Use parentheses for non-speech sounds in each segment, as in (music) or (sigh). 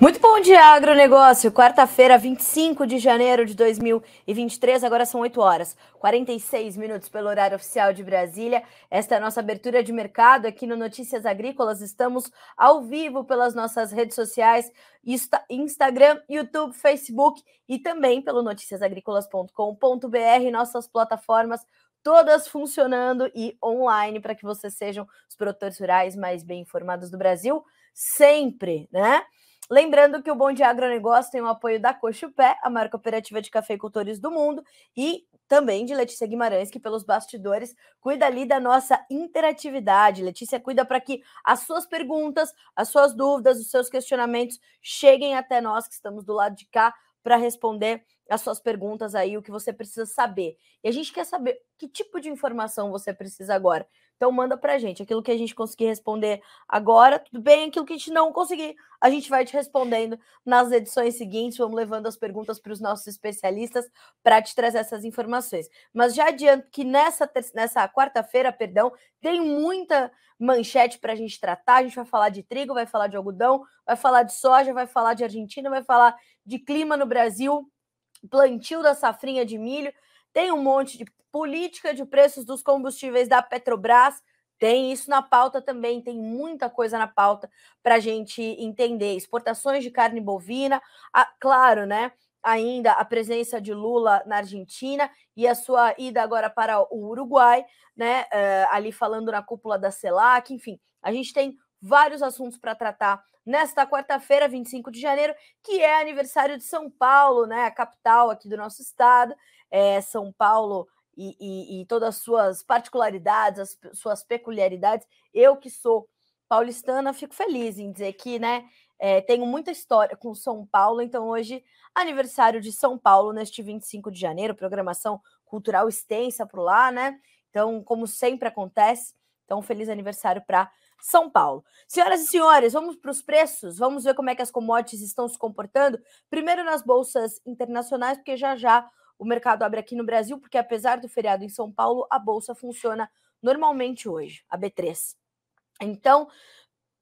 Muito bom dia, agronegócio. Quarta-feira, 25 de janeiro de 2023, agora são 8 horas, 46 minutos pelo horário oficial de Brasília. Esta é a nossa abertura de mercado aqui no Notícias Agrícolas. Estamos ao vivo pelas nossas redes sociais, Instagram, YouTube, Facebook e também pelo noticiasagricolas.com.br, nossas plataformas todas funcionando e online para que vocês sejam os produtores rurais mais bem informados do Brasil, sempre, né? Lembrando que o Bom Dia Agronegócio tem o apoio da Cochupé, a maior cooperativa de cafeicultores do mundo, e também de Letícia Guimarães, que pelos bastidores cuida ali da nossa interatividade. Letícia cuida para que as suas perguntas, as suas dúvidas, os seus questionamentos cheguem até nós que estamos do lado de cá para responder as suas perguntas aí, o que você precisa saber. E a gente quer saber que tipo de informação você precisa agora. Então manda para a gente aquilo que a gente conseguir responder agora, tudo bem? Aquilo que a gente não conseguir, a gente vai te respondendo nas edições seguintes. Vamos levando as perguntas para os nossos especialistas para te trazer essas informações. Mas já adianto que nessa, nessa quarta-feira, perdão, tem muita manchete para a gente tratar. A gente vai falar de trigo, vai falar de algodão, vai falar de soja, vai falar de Argentina, vai falar de clima no Brasil, plantio da safrinha de milho. Tem um monte de política de preços dos combustíveis da Petrobras. Tem isso na pauta também, tem muita coisa na pauta para a gente entender. Exportações de carne bovina, a, claro, né? Ainda a presença de Lula na Argentina e a sua ida agora para o Uruguai, né? Uh, ali falando na cúpula da CELAC, enfim, a gente tem vários assuntos para tratar nesta quarta-feira, 25 de janeiro, que é aniversário de São Paulo, né? A capital aqui do nosso estado. É, São Paulo e, e, e todas as suas particularidades, as suas peculiaridades. Eu que sou paulistana, fico feliz em dizer que, né, é, tenho muita história com São Paulo, então hoje, aniversário de São Paulo, neste 25 de janeiro, programação cultural extensa por lá, né? Então, como sempre acontece, então feliz aniversário para São Paulo. Senhoras e senhores, vamos para os preços, vamos ver como é que as commodities estão se comportando. Primeiro nas bolsas internacionais, porque já já o mercado abre aqui no Brasil, porque apesar do feriado em São Paulo, a bolsa funciona normalmente hoje, a B3. Então,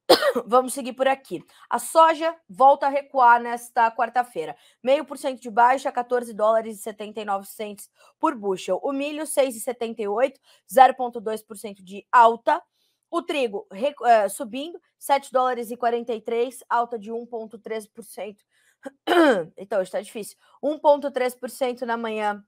(coughs) vamos seguir por aqui. A soja volta a recuar nesta quarta-feira. Meio por cento de baixa, 14 dólares e 79 centes por bushel. O milho, 6,78, 0,2% de alta. O trigo uh, subindo, 7 dólares e 43, alta de 1,13% então, está difícil. 1,3% na manhã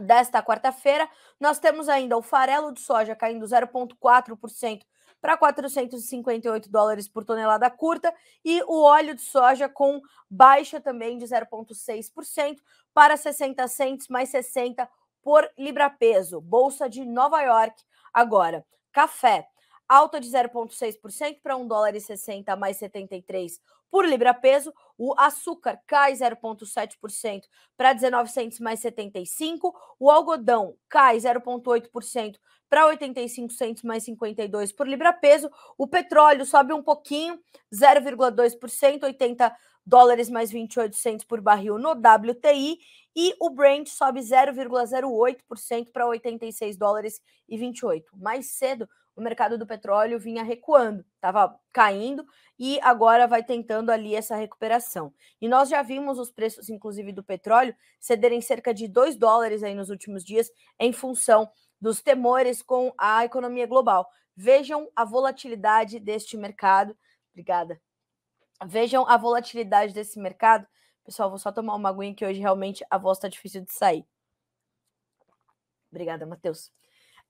desta quarta-feira. Nós temos ainda o farelo de soja caindo 0,4% para 458 dólares por tonelada curta e o óleo de soja com baixa também de 0,6% para 60 centes mais 60 por libra peso. Bolsa de Nova York agora. Café alta de 0,6% para 1 dólar e 60 mais 73 por libra peso. O açúcar cai 0,7% para 19 centos mais 75. O algodão cai 0,8% para 85 centos mais 52 por libra peso. O petróleo sobe um pouquinho, 0,2%, 80 dólares mais 28 centos por barril no WTI. E o Brent sobe 0,08% para 86 dólares e 28. Mais cedo, o mercado do petróleo vinha recuando, estava caindo e agora vai tentando ali essa recuperação. E nós já vimos os preços, inclusive, do petróleo cederem cerca de 2 dólares aí nos últimos dias, em função dos temores com a economia global. Vejam a volatilidade deste mercado. Obrigada. Vejam a volatilidade desse mercado. Pessoal, vou só tomar uma aguinha que hoje realmente a voz está difícil de sair. Obrigada, Matheus.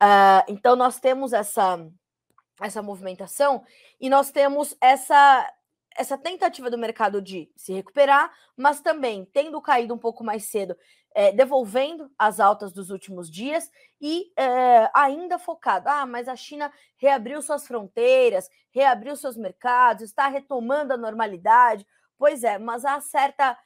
Uh, então, nós temos essa, essa movimentação e nós temos essa, essa tentativa do mercado de se recuperar, mas também tendo caído um pouco mais cedo, é, devolvendo as altas dos últimos dias e é, ainda focado. Ah, mas a China reabriu suas fronteiras, reabriu seus mercados, está retomando a normalidade. Pois é, mas há certa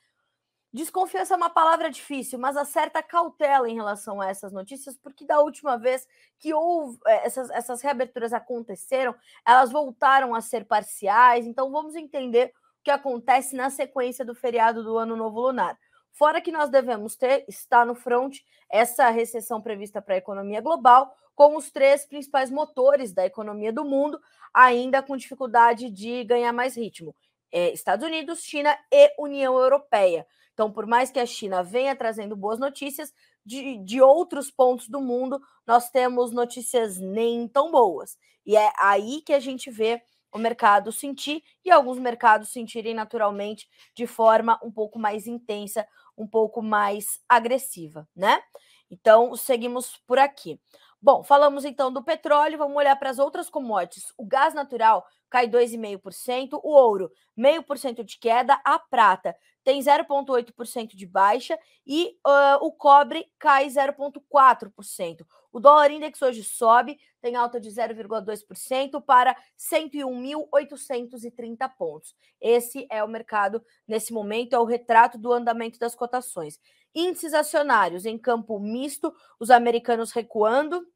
Desconfiança é uma palavra difícil, mas há certa cautela em relação a essas notícias, porque da última vez que houve, eh, essas, essas reaberturas aconteceram, elas voltaram a ser parciais. Então vamos entender o que acontece na sequência do feriado do Ano Novo Lunar. Fora que nós devemos ter, está no front, essa recessão prevista para a economia global, com os três principais motores da economia do mundo ainda com dificuldade de ganhar mais ritmo: é, Estados Unidos, China e União Europeia. Então, por mais que a China venha trazendo boas notícias, de, de outros pontos do mundo, nós temos notícias nem tão boas. E é aí que a gente vê o mercado sentir e alguns mercados sentirem naturalmente de forma um pouco mais intensa, um pouco mais agressiva, né? Então, seguimos por aqui. Bom, falamos então do petróleo, vamos olhar para as outras commodities. O gás natural cai 2,5%, o ouro, 0,5% de queda, a prata tem 0,8% de baixa e uh, o cobre cai 0,4%. O dólar index hoje sobe, tem alta de 0,2% para 101.830 pontos. Esse é o mercado nesse momento, é o retrato do andamento das cotações. Índices acionários em campo misto, os americanos recuando,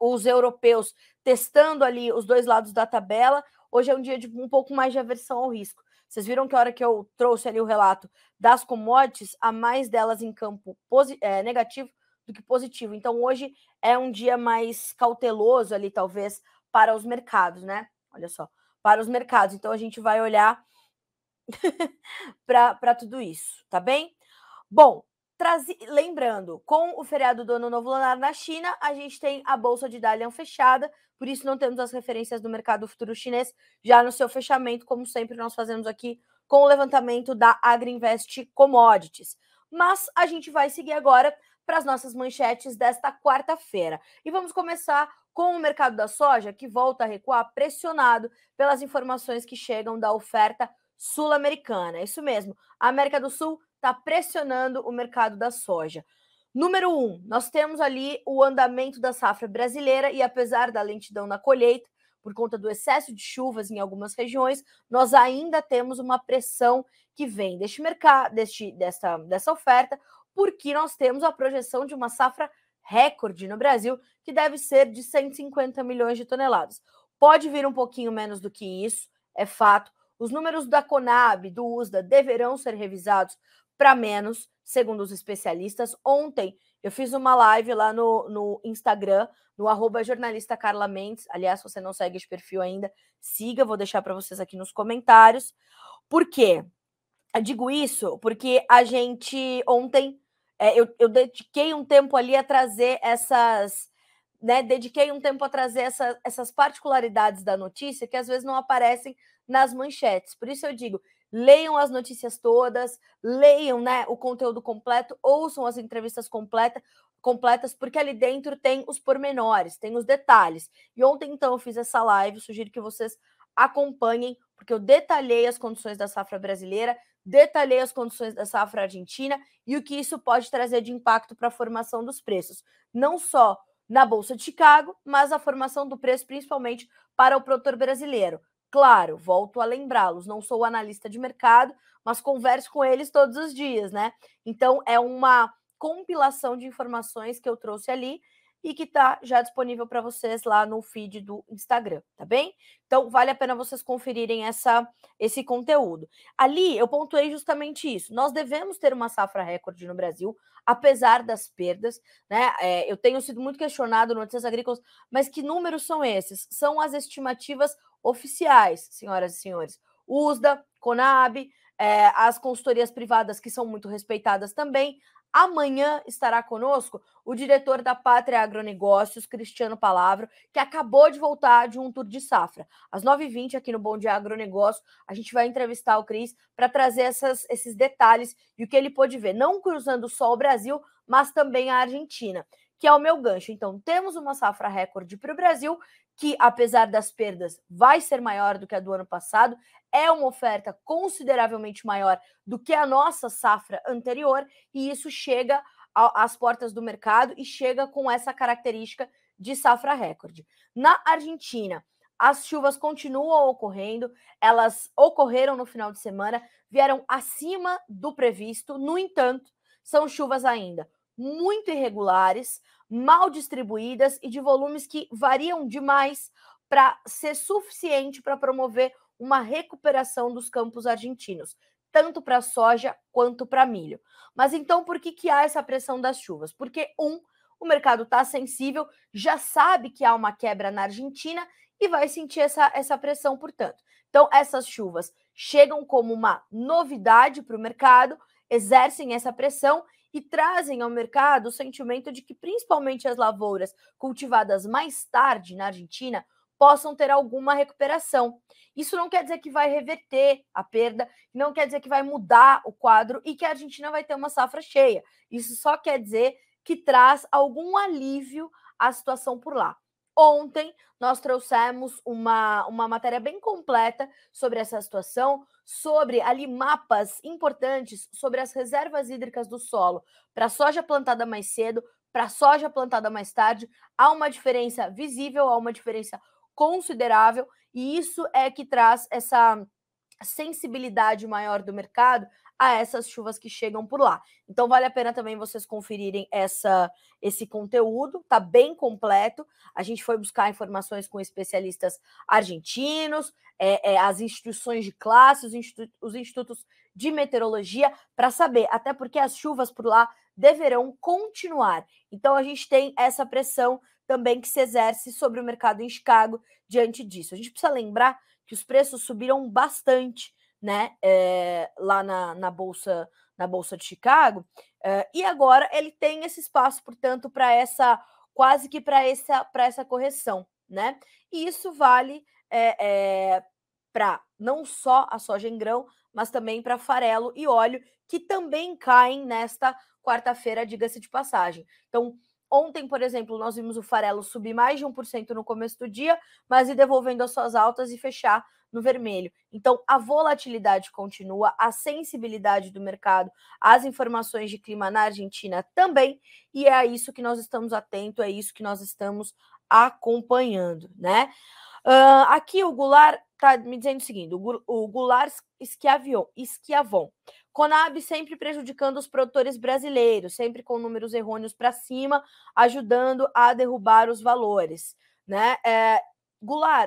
os europeus testando ali os dois lados da tabela. Hoje é um dia de um pouco mais de aversão ao risco. Vocês viram que a hora que eu trouxe ali o relato das commodities, há mais delas em campo é, negativo do que positivo. Então, hoje é um dia mais cauteloso ali, talvez, para os mercados, né? Olha só, para os mercados. Então, a gente vai olhar (laughs) para tudo isso, tá bem? Bom, Lembrando, com o feriado do Ano Novo Lunar na China, a gente tem a bolsa de Dalian fechada, por isso não temos as referências do mercado futuro chinês já no seu fechamento, como sempre nós fazemos aqui com o levantamento da Agriinvest Commodities. Mas a gente vai seguir agora para as nossas manchetes desta quarta-feira. E vamos começar com o mercado da soja, que volta a recuar, pressionado pelas informações que chegam da oferta sul-americana. Isso mesmo, a América do Sul está pressionando o mercado da soja. Número um, nós temos ali o andamento da safra brasileira e apesar da lentidão na colheita, por conta do excesso de chuvas em algumas regiões, nós ainda temos uma pressão que vem deste mercado, deste, dessa, dessa oferta, porque nós temos a projeção de uma safra recorde no Brasil, que deve ser de 150 milhões de toneladas. Pode vir um pouquinho menos do que isso, é fato. Os números da Conab, do USDA, deverão ser revisados para menos, segundo os especialistas. Ontem eu fiz uma live lá no, no Instagram, no arroba jornalista Carla Mendes. Aliás, se você não segue esse perfil ainda, siga, vou deixar para vocês aqui nos comentários. Por quê? Eu digo isso porque a gente ontem é, eu, eu dediquei um tempo ali a trazer essas. Né, dediquei um tempo a trazer essa, essas particularidades da notícia que às vezes não aparecem nas manchetes. Por isso eu digo, leiam as notícias todas, leiam né, o conteúdo completo, ouçam as entrevistas completa, completas, porque ali dentro tem os pormenores, tem os detalhes. E ontem, então, eu fiz essa live, sugiro que vocês acompanhem, porque eu detalhei as condições da safra brasileira, detalhei as condições da safra argentina e o que isso pode trazer de impacto para a formação dos preços, não só na Bolsa de Chicago, mas a formação do preço principalmente para o produtor brasileiro. Claro, volto a lembrá-los, não sou analista de mercado, mas converso com eles todos os dias, né? Então é uma compilação de informações que eu trouxe ali e que está já disponível para vocês lá no feed do Instagram, tá bem? Então vale a pena vocês conferirem essa, esse conteúdo. Ali eu pontuei justamente isso. Nós devemos ter uma safra recorde no Brasil, apesar das perdas, né? É, eu tenho sido muito questionado no Notícias Agrícolas, mas que números são esses? São as estimativas oficiais, senhoras e senhores. USDA, Conab, é, as consultorias privadas que são muito respeitadas também. Amanhã estará conosco o diretor da Pátria Agronegócios, Cristiano Palavro, que acabou de voltar de um tour de safra. Às 9h20, aqui no Bom Dia Agronegócio, a gente vai entrevistar o Cris para trazer essas, esses detalhes e o que ele pôde ver, não cruzando só o Brasil, mas também a Argentina, que é o meu gancho. Então, temos uma safra recorde para o Brasil que, apesar das perdas, vai ser maior do que a do ano passado, é uma oferta consideravelmente maior do que a nossa safra anterior, e isso chega às portas do mercado e chega com essa característica de safra recorde. Na Argentina, as chuvas continuam ocorrendo, elas ocorreram no final de semana, vieram acima do previsto, no entanto, são chuvas ainda muito irregulares, mal distribuídas e de volumes que variam demais para ser suficiente para promover uma recuperação dos campos argentinos, tanto para soja quanto para milho. Mas então por que, que há essa pressão das chuvas? Porque, um, o mercado está sensível, já sabe que há uma quebra na Argentina e vai sentir essa, essa pressão, portanto. Então, essas chuvas chegam como uma novidade para o mercado, exercem essa pressão e trazem ao mercado o sentimento de que principalmente as lavouras cultivadas mais tarde na Argentina possam ter alguma recuperação. Isso não quer dizer que vai reverter a perda, não quer dizer que vai mudar o quadro e que a Argentina vai ter uma safra cheia. Isso só quer dizer que traz algum alívio à situação por lá. Ontem nós trouxemos uma, uma matéria bem completa sobre essa situação, sobre ali mapas importantes sobre as reservas hídricas do solo para soja plantada mais cedo, para soja plantada mais tarde. Há uma diferença visível, há uma diferença considerável, e isso é que traz essa sensibilidade maior do mercado a essas chuvas que chegam por lá. Então vale a pena também vocês conferirem essa esse conteúdo, tá bem completo. A gente foi buscar informações com especialistas argentinos, é, é, as instituições de classe, os, institu os institutos de meteorologia, para saber, até porque as chuvas por lá deverão continuar. Então a gente tem essa pressão também que se exerce sobre o mercado em Chicago diante disso. A gente precisa lembrar que os preços subiram bastante né, é, lá na, na bolsa na bolsa de Chicago, é, e agora ele tem esse espaço, portanto, para essa quase que para essa para essa correção, né? E isso vale é, é, para não só a soja em grão, mas também para farelo e óleo, que também caem nesta quarta-feira, diga-se de passagem. Então, Ontem, por exemplo, nós vimos o farelo subir mais de 1% no começo do dia, mas ir devolvendo as suas altas e fechar no vermelho. Então, a volatilidade continua, a sensibilidade do mercado, as informações de clima na Argentina também, e é a isso que nós estamos atentos, é isso que nós estamos acompanhando, né? Uh, aqui o Goulart está me dizendo o seguinte: o Goulart Esquiavon, Conab sempre prejudicando os produtores brasileiros, sempre com números errôneos para cima, ajudando a derrubar os valores. Né? É,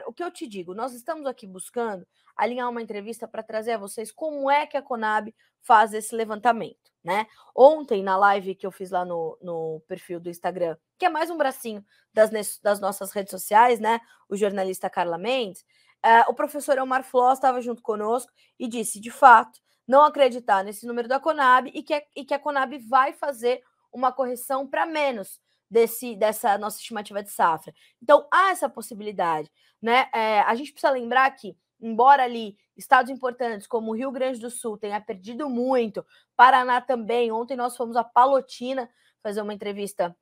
o que eu te digo? Nós estamos aqui buscando alinhar uma entrevista para trazer a vocês como é que a Conab faz esse levantamento. Né? Ontem, na live que eu fiz lá no, no perfil do Instagram, que é mais um bracinho das, das nossas redes sociais, né? O jornalista Carla Mendes, é, o professor Omar Flós estava junto conosco e disse: de fato, não acreditar nesse número da Conab e que, a, e que a Conab vai fazer uma correção para menos desse dessa nossa estimativa de safra. Então há essa possibilidade, né? É, a gente precisa lembrar que, embora ali estados importantes como o Rio Grande do Sul tenha perdido muito, Paraná também. Ontem nós fomos a Palotina fazer uma entrevista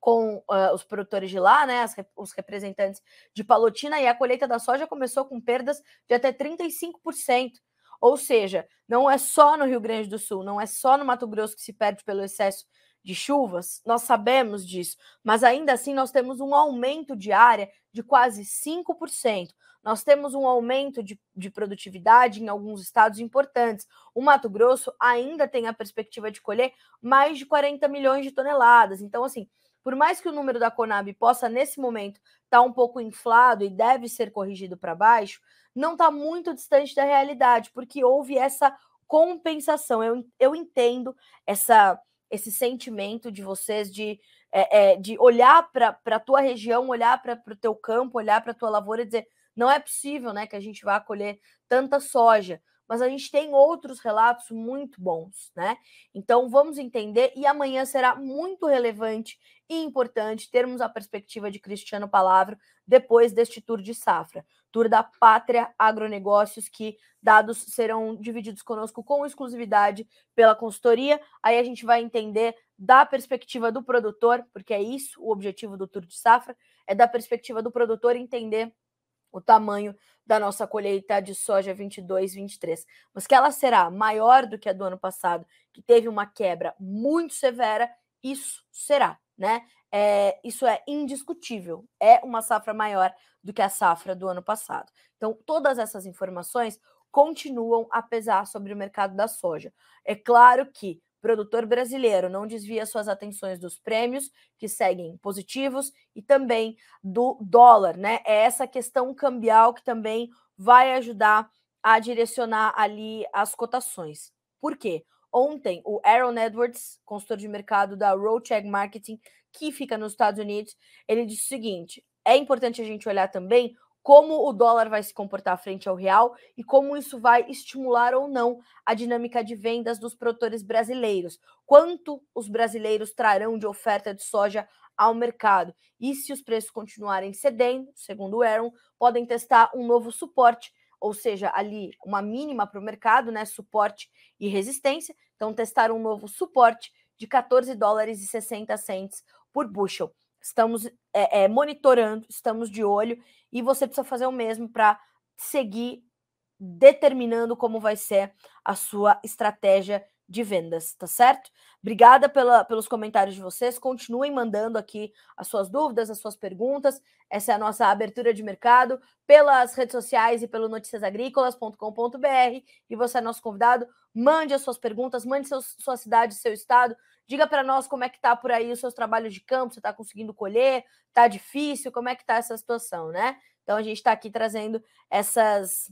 com uh, os produtores de lá, né, as, os representantes de Palotina, e a colheita da soja começou com perdas de até 35%. Ou seja, não é só no Rio Grande do Sul, não é só no Mato Grosso que se perde pelo excesso de chuvas, nós sabemos disso, mas ainda assim nós temos um aumento de área de quase 5%. Nós temos um aumento de, de produtividade em alguns estados importantes. O Mato Grosso ainda tem a perspectiva de colher mais de 40 milhões de toneladas. Então, assim, por mais que o número da Conab possa, nesse momento, estar tá um pouco inflado e deve ser corrigido para baixo, não está muito distante da realidade, porque houve essa compensação. Eu, eu entendo essa, esse sentimento de vocês de, é, é, de olhar para a tua região, olhar para o teu campo, olhar para a tua lavoura e dizer não é possível né, que a gente vá colher tanta soja mas a gente tem outros relatos muito bons, né? Então vamos entender e amanhã será muito relevante e importante termos a perspectiva de Cristiano Palavra depois deste tour de safra, tour da Pátria Agronegócios, que dados serão divididos conosco com exclusividade pela consultoria. Aí a gente vai entender da perspectiva do produtor, porque é isso o objetivo do tour de safra, é da perspectiva do produtor entender o tamanho da nossa colheita de soja 22, 23, mas que ela será maior do que a do ano passado, que teve uma quebra muito severa, isso será, né? É, isso é indiscutível, é uma safra maior do que a safra do ano passado. Então, todas essas informações continuam a pesar sobre o mercado da soja. É claro que produtor brasileiro não desvia suas atenções dos prêmios, que seguem positivos, e também do dólar, né? É essa questão cambial que também vai ajudar a direcionar ali as cotações. Por quê? Ontem, o Aaron Edwards, consultor de mercado da Roadcheck Marketing, que fica nos Estados Unidos, ele disse o seguinte: é importante a gente olhar também como o dólar vai se comportar frente ao real e como isso vai estimular ou não a dinâmica de vendas dos produtores brasileiros. Quanto os brasileiros trarão de oferta de soja ao mercado. E se os preços continuarem cedendo, segundo o Aaron, podem testar um novo suporte, ou seja, ali uma mínima para o mercado, né? Suporte e resistência. Então, testar um novo suporte de 14 dólares e 60 cents por bushel. Estamos é, é, monitorando, estamos de olho e você precisa fazer o mesmo para seguir determinando como vai ser a sua estratégia de vendas, tá certo? Obrigada pela, pelos comentários de vocês. Continuem mandando aqui as suas dúvidas, as suas perguntas. Essa é a nossa abertura de mercado pelas redes sociais e pelo noticiasagrícolas.com.br. E você é nosso convidado. Mande as suas perguntas, mande sua cidade, seu estado. Diga para nós como é que tá por aí os seus trabalhos de campo. Você está conseguindo colher? Tá difícil? Como é que tá essa situação, né? Então a gente está aqui trazendo essas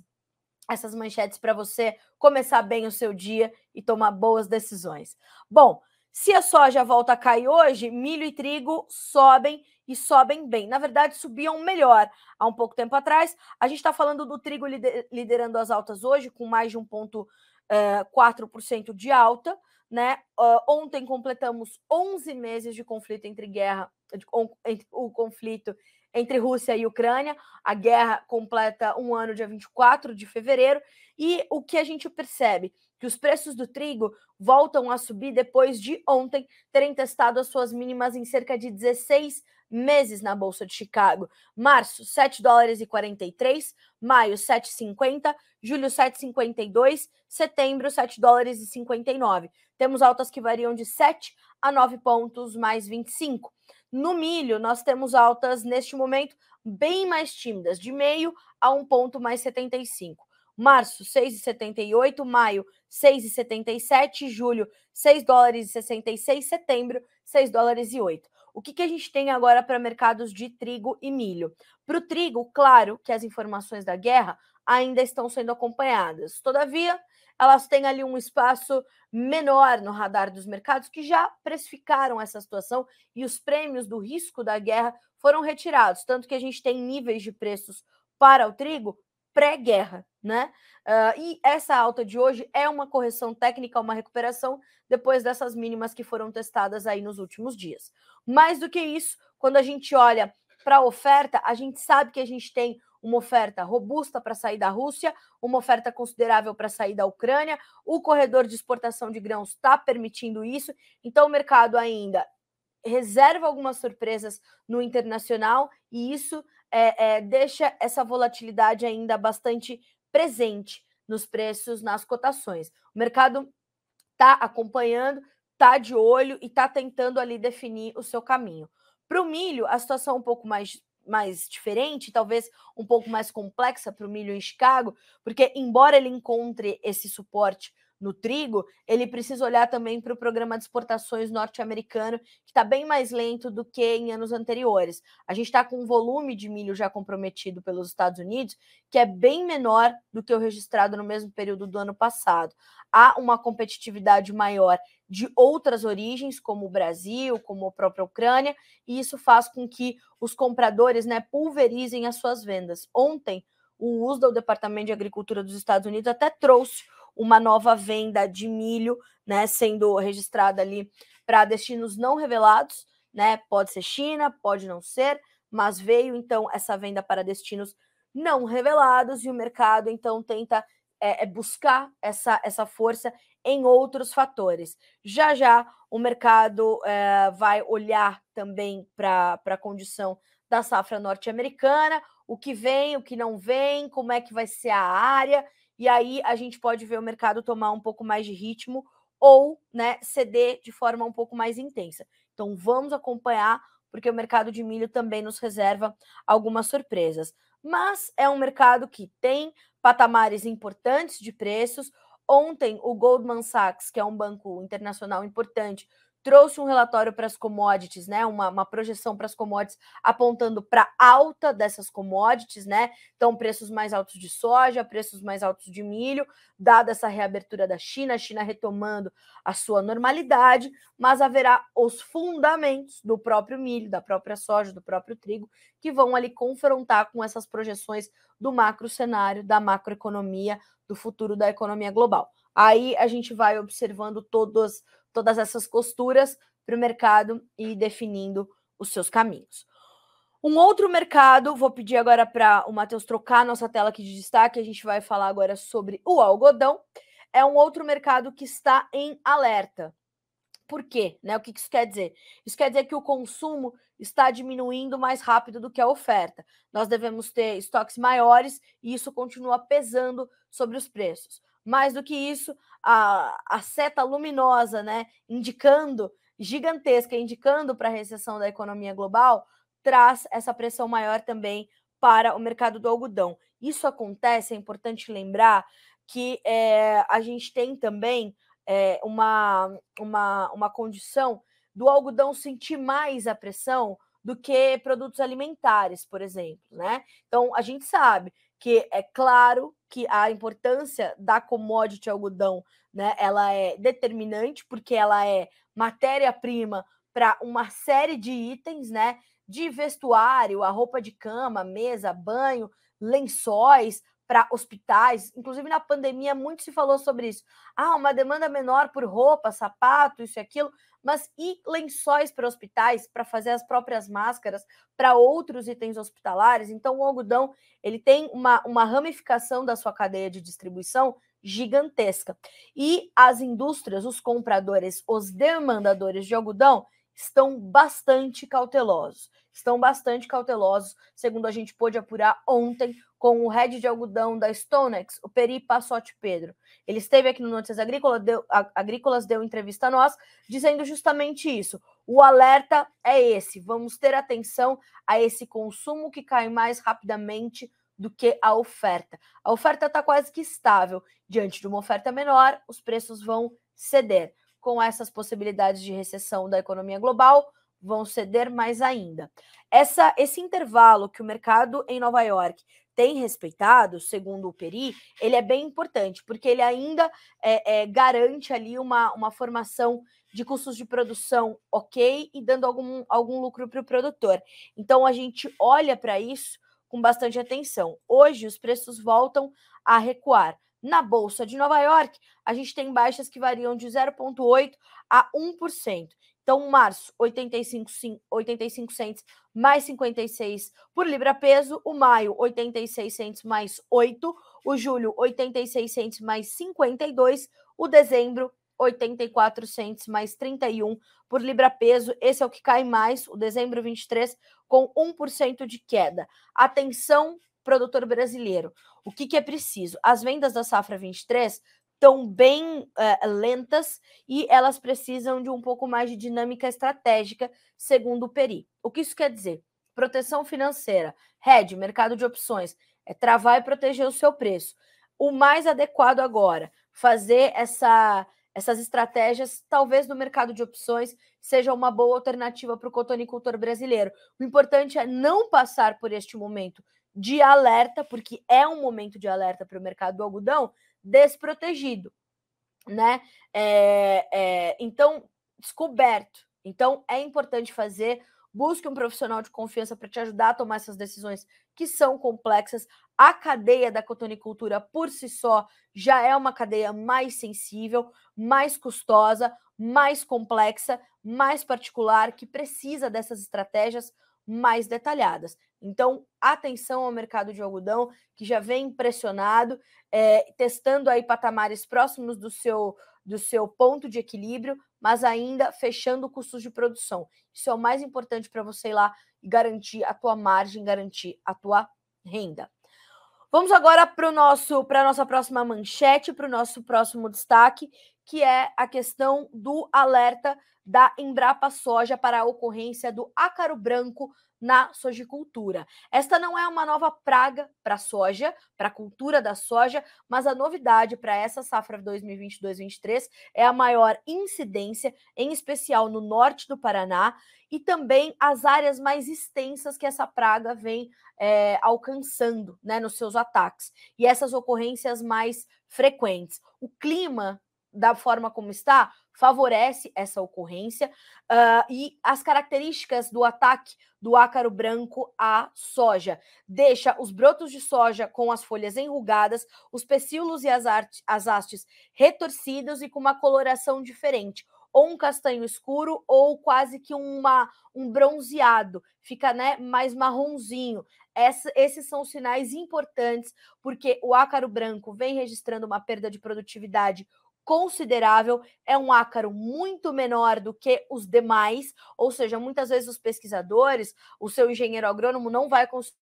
essas manchetes para você começar bem o seu dia e tomar boas decisões. Bom, se a soja volta a cair hoje, milho e trigo sobem e sobem bem. Na verdade, subiam melhor há um pouco tempo atrás. A gente está falando do trigo liderando as altas hoje, com mais de 1,4% eh, de alta. Né? Uh, ontem completamos 11 meses de conflito entre guerra, de, entre, o conflito entre Rússia e Ucrânia. A guerra completa um ano, dia 24 de fevereiro. E o que a gente percebe? Que os preços do trigo voltam a subir depois de ontem terem testado as suas mínimas em cerca de 16 meses na Bolsa de Chicago. Março, 7 dólares e 43, maio, 7,50, julho, 7,52, setembro, 7 dólares e 59. Temos altas que variam de 7 a 9 pontos mais 25. No milho, nós temos altas neste momento bem mais tímidas, de meio a um ponto mais 75. Março, 6,78, maio, 6,77, julho, 6 dólares e 66, setembro, 6 dólares e 8. O que, que a gente tem agora para mercados de trigo e milho? Para o trigo, claro que as informações da guerra ainda estão sendo acompanhadas. Todavia, elas têm ali um espaço menor no radar dos mercados que já precificaram essa situação e os prêmios do risco da guerra foram retirados, tanto que a gente tem níveis de preços para o trigo pré-guerra, né? Uh, e essa alta de hoje é uma correção técnica, uma recuperação depois dessas mínimas que foram testadas aí nos últimos dias. Mais do que isso, quando a gente olha para a oferta, a gente sabe que a gente tem uma oferta robusta para sair da Rússia, uma oferta considerável para sair da Ucrânia. O corredor de exportação de grãos está permitindo isso, então o mercado ainda reserva algumas surpresas no internacional e isso é, é, deixa essa volatilidade ainda bastante presente nos preços, nas cotações. O mercado está acompanhando, está de olho e está tentando ali definir o seu caminho. Para o milho, a situação é um pouco mais mais diferente, talvez um pouco mais complexa para o milho em Chicago, porque embora ele encontre esse suporte no trigo, ele precisa olhar também para o programa de exportações norte-americano, que está bem mais lento do que em anos anteriores. A gente está com um volume de milho já comprometido pelos Estados Unidos, que é bem menor do que o registrado no mesmo período do ano passado. Há uma competitividade maior de outras origens, como o Brasil, como a própria Ucrânia, e isso faz com que os compradores né, pulverizem as suas vendas. Ontem, o uso do Departamento de Agricultura dos Estados Unidos até trouxe uma nova venda de milho, né, sendo registrada ali para destinos não revelados, né? Pode ser China, pode não ser, mas veio então essa venda para destinos não revelados e o mercado então tenta é, é buscar essa, essa força em outros fatores. Já já o mercado é, vai olhar também para a condição da safra norte-americana, o que vem, o que não vem, como é que vai ser a área e aí a gente pode ver o mercado tomar um pouco mais de ritmo ou né, ceder de forma um pouco mais intensa. Então vamos acompanhar, porque o mercado de milho também nos reserva algumas surpresas. Mas é um mercado que tem patamares importantes de preços. Ontem, o Goldman Sachs, que é um banco internacional importante, trouxe um relatório para as commodities, né? Uma, uma projeção para as commodities apontando para alta dessas commodities, né? Então, preços mais altos de soja, preços mais altos de milho, dada essa reabertura da China, a China retomando a sua normalidade, mas haverá os fundamentos do próprio milho, da própria soja, do próprio trigo, que vão ali confrontar com essas projeções do macro cenário, da macroeconomia, do futuro da economia global. Aí a gente vai observando todos todas essas costuras para o mercado e definindo os seus caminhos. Um outro mercado, vou pedir agora para o Matheus trocar nossa tela aqui de destaque, a gente vai falar agora sobre o algodão. É um outro mercado que está em alerta. Por quê? Né? O que isso quer dizer? Isso quer dizer que o consumo está diminuindo mais rápido do que a oferta. Nós devemos ter estoques maiores e isso continua pesando sobre os preços. Mais do que isso, a, a seta luminosa, né, indicando, gigantesca, indicando para a recessão da economia global, traz essa pressão maior também para o mercado do algodão. Isso acontece, é importante lembrar que é, a gente tem também é, uma, uma, uma condição do algodão sentir mais a pressão do que produtos alimentares, por exemplo, né? Então a gente sabe que é claro que a importância da commodity algodão, né, ela é determinante porque ela é matéria-prima para uma série de itens, né, de vestuário, a roupa de cama, mesa, banho, lençóis para hospitais. Inclusive na pandemia muito se falou sobre isso. Ah, uma demanda menor por roupa, sapato, isso e aquilo mas e lençóis para hospitais, para fazer as próprias máscaras para outros itens hospitalares? Então, o algodão ele tem uma, uma ramificação da sua cadeia de distribuição gigantesca. E as indústrias, os compradores, os demandadores de algodão estão bastante cautelosos. Estão bastante cautelosos, segundo a gente pôde apurar ontem com o head de algodão da Stonex, o Peri Passotti Pedro. Ele esteve aqui no Notícias Agrícolas, deu, Agrícolas, deu entrevista a nós, dizendo justamente isso. O alerta é esse: vamos ter atenção a esse consumo que cai mais rapidamente do que a oferta. A oferta está quase que estável. Diante de uma oferta menor, os preços vão ceder. Com essas possibilidades de recessão da economia global, vão ceder mais ainda. Essa, esse intervalo que o mercado em Nova York tem respeitado, segundo o Peri, ele é bem importante, porque ele ainda é, é, garante ali uma, uma formação de custos de produção ok e dando algum, algum lucro para o produtor. Então a gente olha para isso com bastante atenção. Hoje os preços voltam a recuar. Na Bolsa de Nova York, a gente tem baixas que variam de 0,8% a 1%. Então, março, 85, 85 cents mais 56 por libra peso. O maio, 86 cents mais 8. O julho, 86 cents mais 52. O dezembro, 84 cents mais 31 por libra peso. Esse é o que cai mais, o dezembro 23, com 1% de queda. Atenção, produtor brasileiro. O que, que é preciso? As vendas da safra 23 estão bem uh, lentas e elas precisam de um pouco mais de dinâmica estratégica, segundo o Peri. O que isso quer dizer? Proteção financeira, hedge, mercado de opções, é travar e proteger o seu preço. O mais adequado agora, fazer essa, essas estratégias, talvez no mercado de opções, seja uma boa alternativa para o cotonicultor brasileiro. O importante é não passar por este momento de alerta, porque é um momento de alerta para o mercado do algodão, desprotegido, né? É, é, então, descoberto. Então, é importante fazer. Busque um profissional de confiança para te ajudar a tomar essas decisões que são complexas. A cadeia da cotonicultura por si só já é uma cadeia mais sensível, mais custosa, mais complexa, mais particular, que precisa dessas estratégias mais detalhadas. Então, atenção ao mercado de algodão, que já vem impressionado, é, testando aí patamares próximos do seu, do seu ponto de equilíbrio, mas ainda fechando custos de produção. Isso é o mais importante para você ir lá e garantir a tua margem, garantir a tua renda. Vamos agora para nosso para a nossa próxima manchete, para o nosso próximo destaque, que é a questão do alerta da Embrapa Soja para a ocorrência do ácaro branco na sojicultura. Esta não é uma nova praga para a soja, para a cultura da soja, mas a novidade para essa safra 2022-23 é a maior incidência, em especial no norte do Paraná, e também as áreas mais extensas que essa praga vem é, alcançando né, nos seus ataques, e essas ocorrências mais frequentes. O clima da forma como está, favorece essa ocorrência uh, e as características do ataque do ácaro branco à soja. Deixa os brotos de soja com as folhas enrugadas, os pecíolos e as, as hastes retorcidos e com uma coloração diferente ou um castanho escuro ou quase que uma, um bronzeado, fica né, mais marronzinho. Essa, esses são sinais importantes, porque o ácaro branco vem registrando uma perda de produtividade considerável, é um ácaro muito menor do que os demais, ou seja, muitas vezes os pesquisadores, o seu engenheiro agrônomo não vai conseguir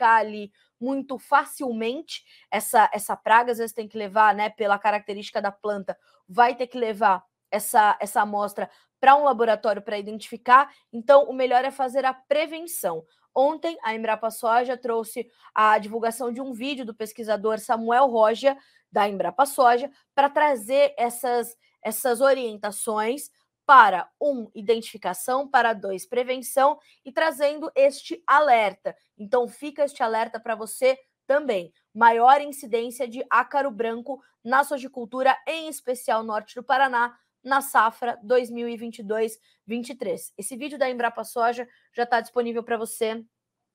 ali muito facilmente essa essa praga, às vezes tem que levar, né, pela característica da planta, vai ter que levar essa essa amostra para um laboratório para identificar. Então, o melhor é fazer a prevenção. Ontem, a Embrapa Soja trouxe a divulgação de um vídeo do pesquisador Samuel Roja, da Embrapa Soja para trazer essas, essas orientações para um identificação, para dois prevenção e trazendo este alerta. Então fica este alerta para você também. Maior incidência de ácaro branco na sojicultura, em especial norte do Paraná, na safra 2022-23. Esse vídeo da Embrapa Soja já está disponível para você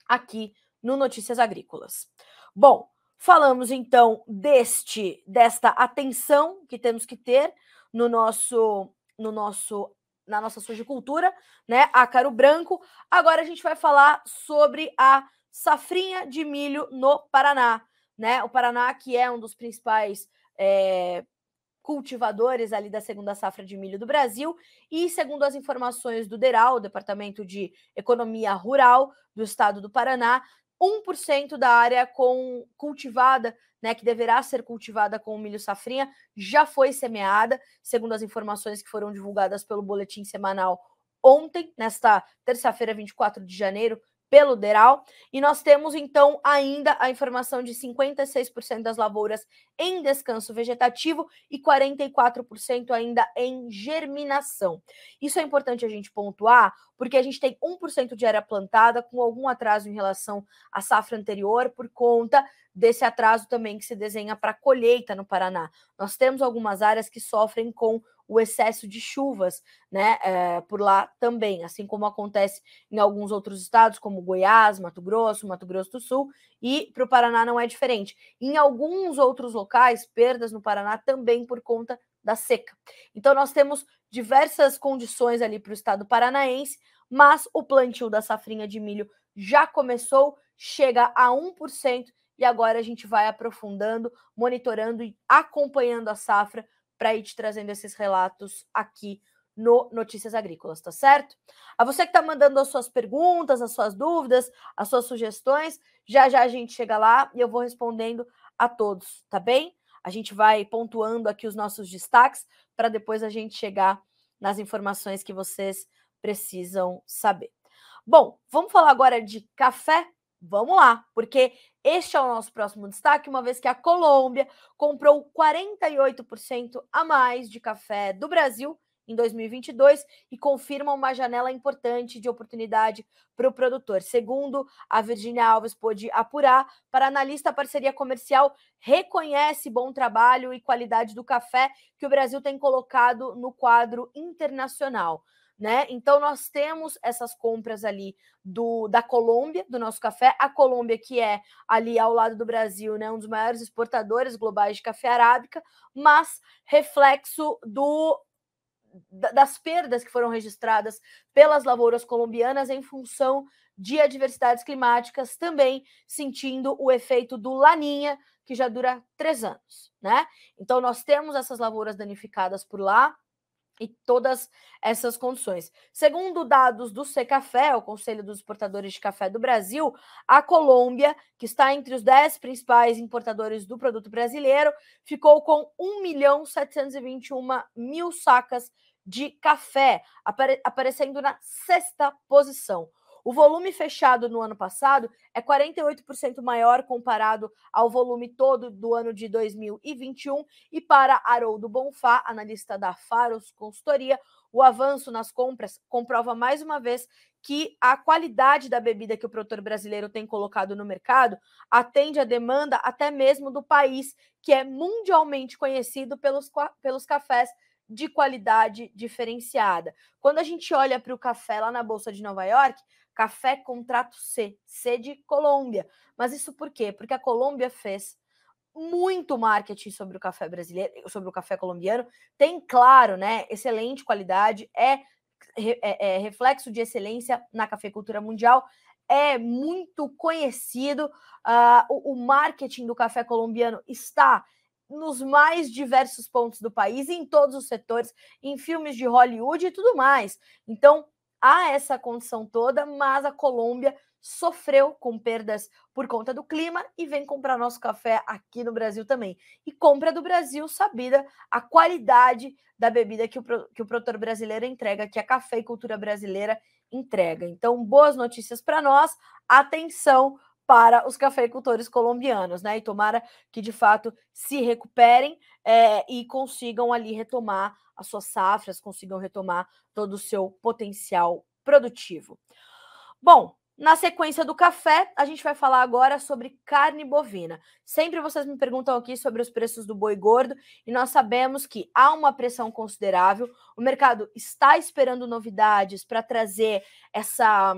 aqui no Notícias Agrícolas. Bom, Falamos então deste desta atenção que temos que ter no nosso no nosso na nossa sujicultura, né? Ácaro branco. Agora a gente vai falar sobre a safrinha de milho no Paraná, né? O Paraná que é um dos principais é, cultivadores ali da segunda safra de milho do Brasil. E segundo as informações do DERAL, Departamento de Economia Rural do Estado do Paraná, 1% da área com cultivada, né, que deverá ser cultivada com milho safrinha, já foi semeada, segundo as informações que foram divulgadas pelo boletim semanal ontem, nesta terça-feira, 24 de janeiro, pelo DERAL. E nós temos, então, ainda a informação de 56% das lavouras em descanso vegetativo e 44% ainda em germinação. Isso é importante a gente pontuar, porque a gente tem 1% de área plantada com algum atraso em relação à safra anterior, por conta desse atraso também que se desenha para colheita no Paraná. Nós temos algumas áreas que sofrem com o excesso de chuvas, né, é, por lá também, assim como acontece em alguns outros estados, como Goiás, Mato Grosso, Mato Grosso do Sul, e para o Paraná não é diferente. Em alguns outros locais, perdas no Paraná também por conta da seca. Então, nós temos diversas condições ali para o estado paranaense, mas o plantio da safrinha de milho já começou, chega a 1%, e agora a gente vai aprofundando, monitorando e acompanhando a safra para ir te trazendo esses relatos aqui no Notícias Agrícolas, tá certo? A você que está mandando as suas perguntas, as suas dúvidas, as suas sugestões, já já a gente chega lá e eu vou respondendo a todos, tá bem? A gente vai pontuando aqui os nossos destaques para depois a gente chegar nas informações que vocês precisam saber. Bom, vamos falar agora de café Vamos lá, porque este é o nosso próximo destaque, uma vez que a Colômbia comprou 48% a mais de café do Brasil em 2022 e confirma uma janela importante de oportunidade para o produtor. Segundo a Virginia Alves pôde apurar, para analista, a parceria comercial reconhece bom trabalho e qualidade do café que o Brasil tem colocado no quadro internacional né? Então nós temos essas compras ali do da Colômbia, do nosso café, a Colômbia que é ali ao lado do Brasil, né, um dos maiores exportadores globais de café arábica, mas reflexo do das perdas que foram registradas pelas lavouras colombianas em função de adversidades climáticas, também sentindo o efeito do Laninha, que já dura três anos, né? Então, nós temos essas lavouras danificadas por lá, e todas essas condições. Segundo dados do Secafé, o Conselho dos Exportadores de Café do Brasil, a Colômbia, que está entre os 10 principais importadores do produto brasileiro, ficou com 1 milhão 721 mil sacas de café, apare aparecendo na sexta posição. O volume fechado no ano passado é 48% maior comparado ao volume todo do ano de 2021. E para Haroldo Bonfá, analista da Faros Consultoria, o avanço nas compras comprova mais uma vez que a qualidade da bebida que o produtor brasileiro tem colocado no mercado atende a demanda até mesmo do país, que é mundialmente conhecido pelos, pelos cafés de qualidade diferenciada. Quando a gente olha para o café lá na Bolsa de Nova York, café contrato C, C de Colômbia. Mas isso por quê? Porque a Colômbia fez muito marketing sobre o café brasileiro, sobre o café colombiano. Tem, claro, né, excelente qualidade, é é, é, reflexo de excelência na cafeicultura mundial, é muito conhecido. Uh, o, o marketing do café colombiano está nos mais diversos pontos do país, em todos os setores, em filmes de Hollywood e tudo mais. Então, há essa condição toda, mas a Colômbia sofreu com perdas por conta do clima e vem comprar nosso café aqui no Brasil também. E compra do Brasil, sabida a qualidade da bebida que o, que o produtor brasileiro entrega, que a cafeicultura brasileira entrega. Então, boas notícias para nós. Atenção para os cafeicultores colombianos, né? E tomara que de fato se recuperem é, e consigam ali retomar as suas safras, consigam retomar todo o seu potencial produtivo. Bom, na sequência do café, a gente vai falar agora sobre carne bovina. Sempre vocês me perguntam aqui sobre os preços do boi gordo e nós sabemos que há uma pressão considerável. O mercado está esperando novidades para trazer essa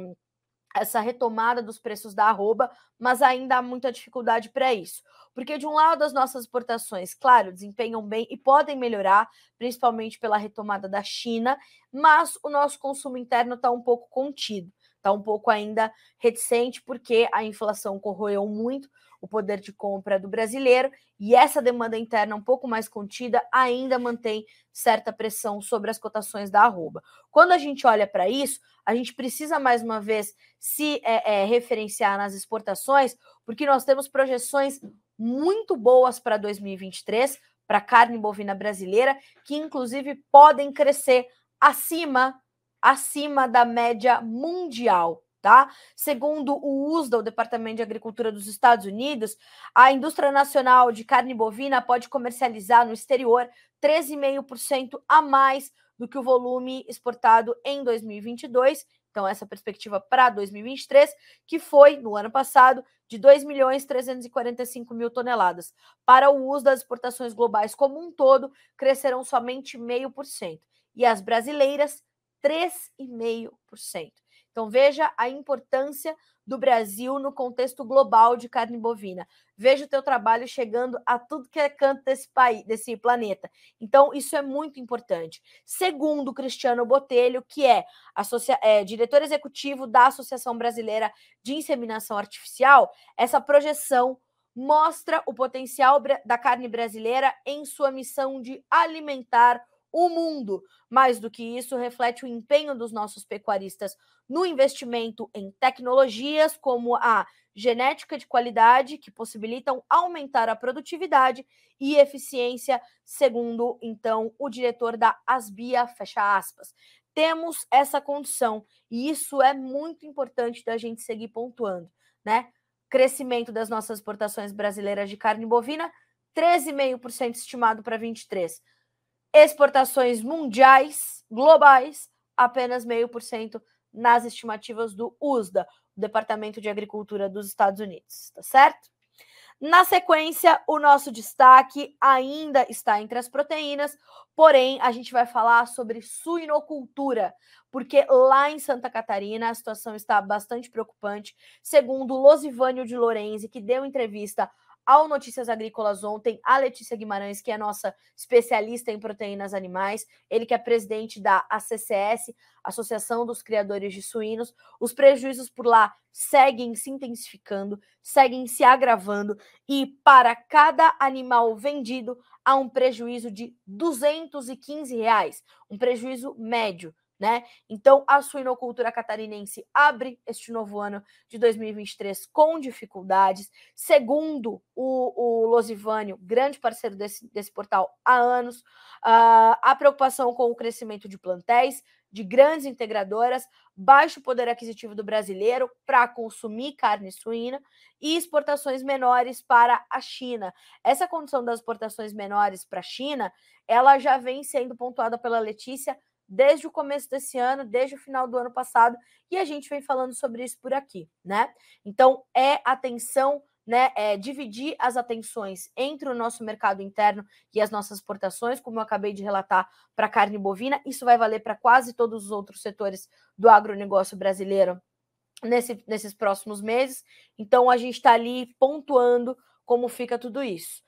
essa retomada dos preços da arroba, mas ainda há muita dificuldade para isso. Porque, de um lado, as nossas exportações, claro, desempenham bem e podem melhorar, principalmente pela retomada da China, mas o nosso consumo interno está um pouco contido está um pouco ainda reticente, porque a inflação corroeu muito o poder de compra do brasileiro e essa demanda interna um pouco mais contida ainda mantém certa pressão sobre as cotações da arroba. Quando a gente olha para isso, a gente precisa mais uma vez se é, é, referenciar nas exportações, porque nós temos projeções muito boas para 2023 para carne bovina brasileira, que inclusive podem crescer acima acima da média mundial. Tá? Segundo o USDA, o Departamento de Agricultura dos Estados Unidos, a indústria nacional de carne bovina pode comercializar no exterior 13,5% a mais do que o volume exportado em 2022. Então, essa perspectiva para 2023, que foi, no ano passado, de 2 milhões 345 mil toneladas. Para o uso das exportações globais como um todo, crescerão somente 0,5%. E as brasileiras 3,5%. Então veja a importância do Brasil no contexto global de carne bovina. Veja o teu trabalho chegando a tudo que é canto desse país, desse planeta. Então isso é muito importante. Segundo Cristiano Botelho, que é, é diretor executivo da Associação Brasileira de Inseminação Artificial, essa projeção mostra o potencial da carne brasileira em sua missão de alimentar o mundo. Mais do que isso, reflete o empenho dos nossos pecuaristas no investimento em tecnologias como a genética de qualidade, que possibilitam aumentar a produtividade e eficiência, segundo então o diretor da Asbia, fecha aspas. Temos essa condição e isso é muito importante da gente seguir pontuando, né? Crescimento das nossas exportações brasileiras de carne bovina, 13,5% estimado para 23 Exportações mundiais, globais, apenas meio por cento nas estimativas do USDA, o Departamento de Agricultura dos Estados Unidos, tá certo? Na sequência, o nosso destaque ainda está entre as proteínas, porém a gente vai falar sobre suinocultura, porque lá em Santa Catarina a situação está bastante preocupante, segundo Losivânio de Lorenzi, que deu entrevista ao Notícias Agrícolas ontem, a Letícia Guimarães, que é nossa especialista em proteínas animais, ele que é presidente da ACCS, Associação dos Criadores de Suínos. Os prejuízos por lá seguem se intensificando, seguem se agravando e para cada animal vendido há um prejuízo de 215 reais, um prejuízo médio né? Então, a suinocultura catarinense abre este novo ano de 2023 com dificuldades. Segundo o, o Losivânio, grande parceiro desse, desse portal há anos, uh, a preocupação com o crescimento de plantéis, de grandes integradoras, baixo poder aquisitivo do brasileiro para consumir carne suína e exportações menores para a China. Essa condição das exportações menores para a China, ela já vem sendo pontuada pela Letícia desde o começo desse ano, desde o final do ano passado, e a gente vem falando sobre isso por aqui, né? Então, é atenção né, é, dividir as atenções entre o nosso mercado interno e as nossas exportações, como eu acabei de relatar para a carne bovina, isso vai valer para quase todos os outros setores do agronegócio brasileiro nesse, nesses próximos meses. Então, a gente está ali pontuando como fica tudo isso.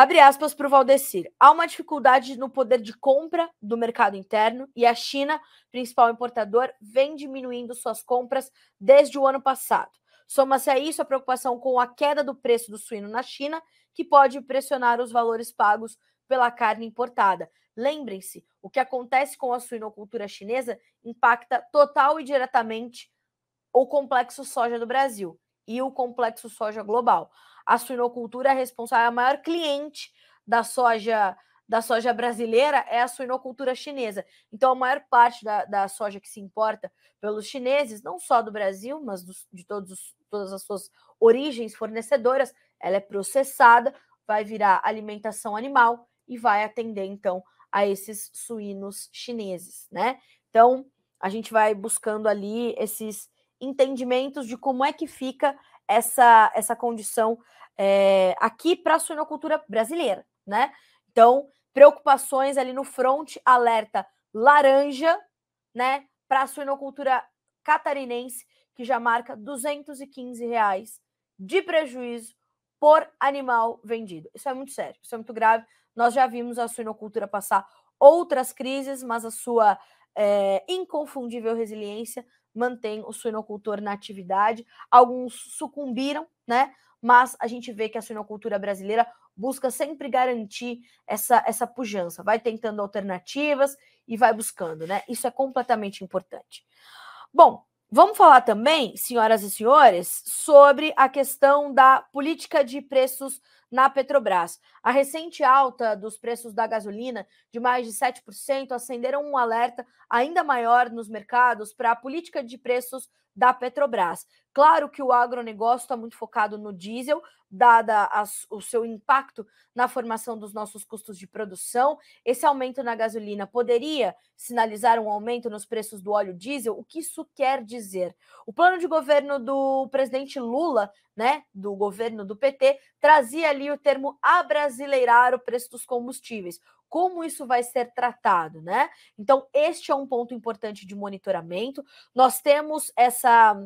Abre aspas para o Valdecir. Há uma dificuldade no poder de compra do mercado interno e a China, principal importador, vem diminuindo suas compras desde o ano passado. Soma-se a isso a preocupação com a queda do preço do suíno na China, que pode pressionar os valores pagos pela carne importada. Lembrem-se, o que acontece com a suinocultura chinesa impacta total e diretamente o complexo soja do Brasil e o complexo soja global. A suinocultura é responsável, é a maior cliente da soja da soja brasileira é a suinocultura chinesa. Então, a maior parte da, da soja que se importa pelos chineses, não só do Brasil, mas dos, de todos os, todas as suas origens fornecedoras, ela é processada, vai virar alimentação animal e vai atender, então, a esses suínos chineses, né? Então, a gente vai buscando ali esses entendimentos de como é que fica essa, essa condição é, aqui para a suinocultura brasileira, né? Então, preocupações ali no front, alerta laranja, né, para a suinocultura catarinense, que já marca 215 reais de prejuízo por animal vendido. Isso é muito sério, isso é muito grave. Nós já vimos a suinocultura passar outras crises, mas a sua é, inconfundível resiliência mantém o suinocultor na atividade. Alguns sucumbiram, né? Mas a gente vê que a suinocultura brasileira busca sempre garantir essa, essa pujança, vai tentando alternativas e vai buscando, né? Isso é completamente importante. Bom, vamos falar também, senhoras e senhores, sobre a questão da política de preços na Petrobras. A recente alta dos preços da gasolina de mais de 7% acenderam um alerta ainda maior nos mercados para a política de preços da Petrobras. Claro que o agronegócio está muito focado no diesel, dada as, o seu impacto na formação dos nossos custos de produção. Esse aumento na gasolina poderia sinalizar um aumento nos preços do óleo diesel? O que isso quer dizer? O plano de governo do presidente Lula, né, do governo do PT, trazia ali o termo abrasileirar o preço dos combustíveis como isso vai ser tratado, né? Então, este é um ponto importante de monitoramento. Nós temos essa,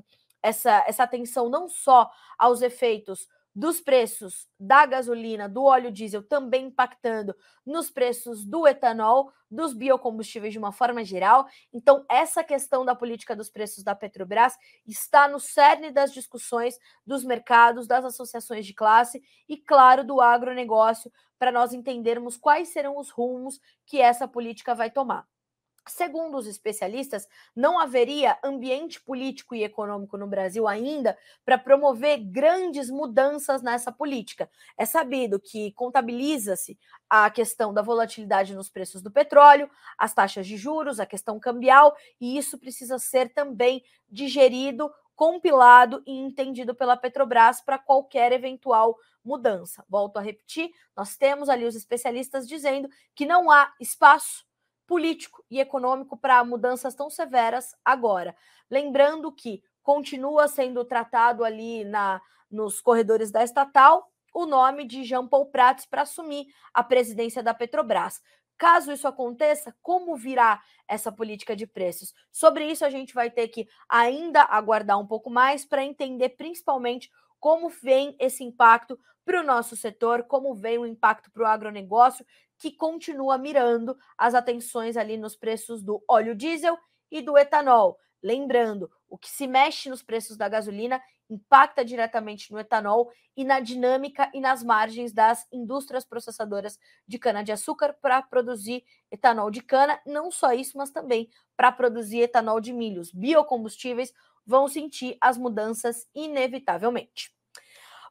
essa, essa atenção não só aos efeitos dos preços da gasolina, do óleo diesel, também impactando nos preços do etanol, dos biocombustíveis de uma forma geral. Então, essa questão da política dos preços da Petrobras está no cerne das discussões dos mercados, das associações de classe e, claro, do agronegócio, para nós entendermos quais serão os rumos que essa política vai tomar. Segundo os especialistas, não haveria ambiente político e econômico no Brasil ainda para promover grandes mudanças nessa política. É sabido que contabiliza-se a questão da volatilidade nos preços do petróleo, as taxas de juros, a questão cambial, e isso precisa ser também digerido, compilado e entendido pela Petrobras para qualquer eventual mudança. Volto a repetir, nós temos ali os especialistas dizendo que não há espaço político e econômico para mudanças tão severas agora. Lembrando que continua sendo tratado ali na nos corredores da estatal o nome de Jean Paul Prats para assumir a presidência da Petrobras. Caso isso aconteça, como virá essa política de preços? Sobre isso, a gente vai ter que ainda aguardar um pouco mais para entender principalmente como vem esse impacto para o nosso setor, como vem o impacto para o agronegócio que continua mirando as atenções ali nos preços do óleo diesel e do etanol. Lembrando, o que se mexe nos preços da gasolina impacta diretamente no etanol e na dinâmica e nas margens das indústrias processadoras de cana-de-açúcar para produzir etanol de cana. Não só isso, mas também para produzir etanol de milho. Os biocombustíveis vão sentir as mudanças inevitavelmente.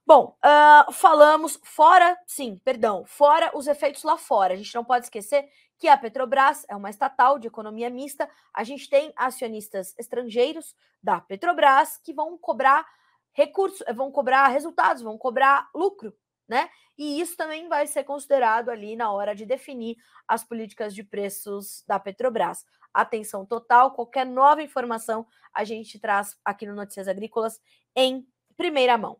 Bom, uh, falamos fora, sim, perdão, fora os efeitos lá fora. A gente não pode esquecer que a Petrobras é uma estatal de economia mista. A gente tem acionistas estrangeiros da Petrobras que vão cobrar recursos, vão cobrar resultados, vão cobrar lucro, né? E isso também vai ser considerado ali na hora de definir as políticas de preços da Petrobras. Atenção total, qualquer nova informação a gente traz aqui no Notícias Agrícolas em primeira mão.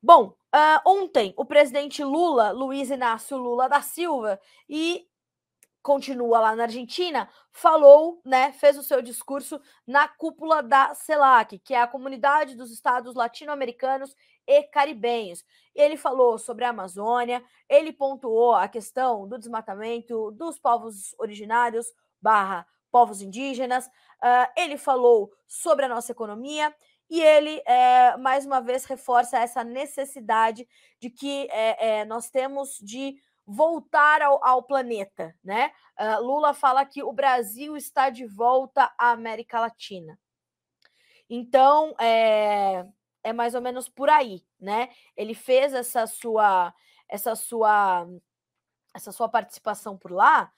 Bom, uh, ontem o presidente Lula, Luiz Inácio Lula da Silva, e continua lá na Argentina, falou, né, fez o seu discurso na cúpula da CELAC, que é a Comunidade dos Estados Latino-Americanos e Caribenhos. Ele falou sobre a Amazônia, ele pontuou a questão do desmatamento dos povos originários barra povos indígenas, uh, ele falou sobre a nossa economia e ele, é, mais uma vez, reforça essa necessidade de que é, é, nós temos de voltar ao, ao planeta, né? Uh, Lula fala que o Brasil está de volta à América Latina. Então, é, é mais ou menos por aí, né? Ele fez essa sua, essa sua, essa sua participação por lá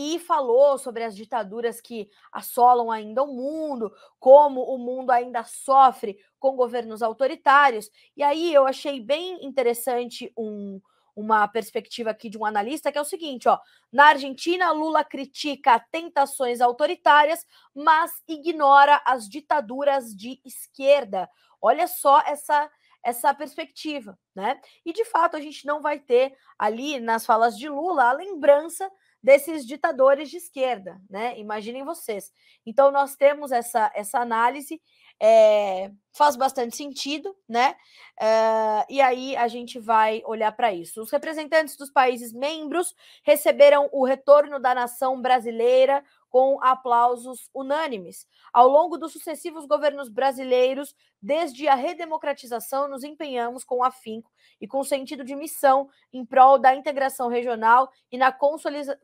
e falou sobre as ditaduras que assolam ainda o mundo, como o mundo ainda sofre com governos autoritários. E aí eu achei bem interessante um, uma perspectiva aqui de um analista que é o seguinte, ó, na Argentina Lula critica tentações autoritárias, mas ignora as ditaduras de esquerda. Olha só essa essa perspectiva, né? E de fato a gente não vai ter ali nas falas de Lula a lembrança desses ditadores de esquerda, né? Imaginem vocês. Então nós temos essa essa análise é, faz bastante sentido, né? Uh, e aí a gente vai olhar para isso. Os representantes dos países membros receberam o retorno da nação brasileira com aplausos unânimes. Ao longo dos sucessivos governos brasileiros, desde a redemocratização, nos empenhamos com afinco e com sentido de missão em prol da integração regional e na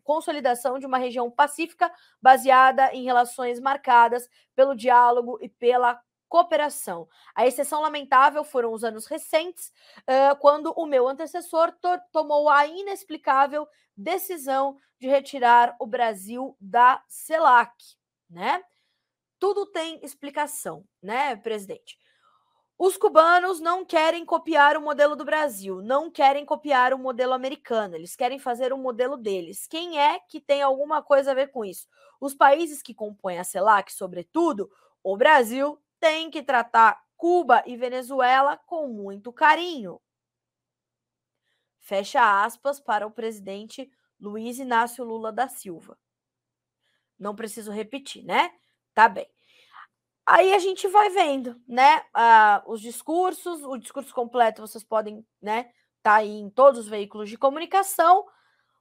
consolidação de uma região pacífica baseada em relações marcadas pelo diálogo e pela cooperação. A exceção lamentável foram os anos recentes, uh, quando o meu antecessor to tomou a inexplicável decisão de retirar o Brasil da CELAC, né? Tudo tem explicação, né, presidente? Os cubanos não querem copiar o modelo do Brasil, não querem copiar o modelo americano, eles querem fazer o modelo deles. Quem é que tem alguma coisa a ver com isso? Os países que compõem a CELAC, sobretudo, o Brasil, tem que tratar Cuba e Venezuela com muito carinho. Fecha aspas para o presidente Luiz Inácio Lula da Silva. Não preciso repetir, né? Tá bem. Aí a gente vai vendo, né? Uh, os discursos, o discurso completo vocês podem, né? Tá aí em todos os veículos de comunicação,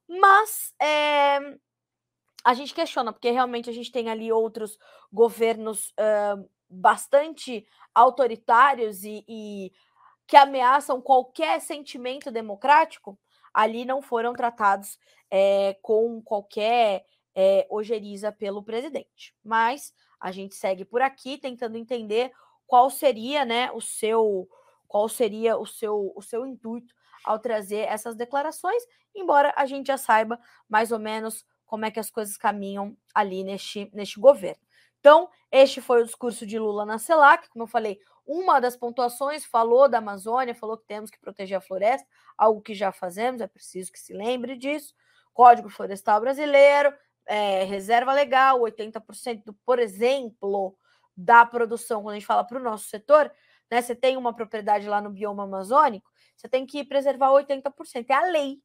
mas é, a gente questiona, porque realmente a gente tem ali outros governos uh, bastante autoritários e, e que ameaçam qualquer sentimento democrático, ali não foram tratados é, com qualquer é, ojeriza pelo presidente. Mas a gente segue por aqui tentando entender qual seria, né, o seu qual seria o seu o seu intuito ao trazer essas declarações, embora a gente já saiba mais ou menos como é que as coisas caminham ali neste, neste governo. Então, este foi o discurso de Lula na CELAC, como eu falei, uma das pontuações falou da Amazônia, falou que temos que proteger a floresta, algo que já fazemos, é preciso que se lembre disso. Código Florestal Brasileiro, é, reserva legal, 80%, do, por exemplo, da produção, quando a gente fala para o nosso setor, né? Você tem uma propriedade lá no bioma amazônico, você tem que preservar 80%. É a lei.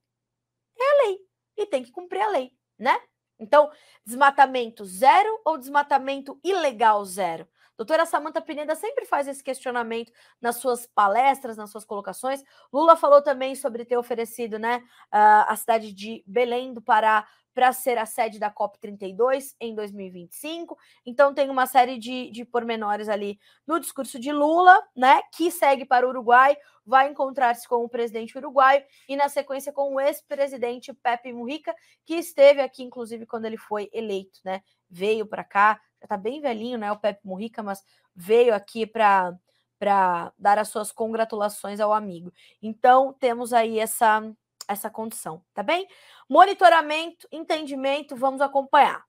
É a lei. E tem que cumprir a lei, né? Então, desmatamento zero ou desmatamento ilegal zero? Doutora Samanta Pineda sempre faz esse questionamento nas suas palestras, nas suas colocações. Lula falou também sobre ter oferecido né, a cidade de Belém do Pará para ser a sede da COP32 em 2025. Então, tem uma série de, de pormenores ali no discurso de Lula, né? Que segue para o Uruguai, vai encontrar-se com o presidente uruguaio e, na sequência, com o ex-presidente Pepe Mujica, que esteve aqui, inclusive, quando ele foi eleito, né? Veio para cá, já está bem velhinho, né? O Pepe Mujica, mas veio aqui para para dar as suas congratulações ao amigo. Então, temos aí essa essa condição, tá bem? Monitoramento, entendimento, vamos acompanhar.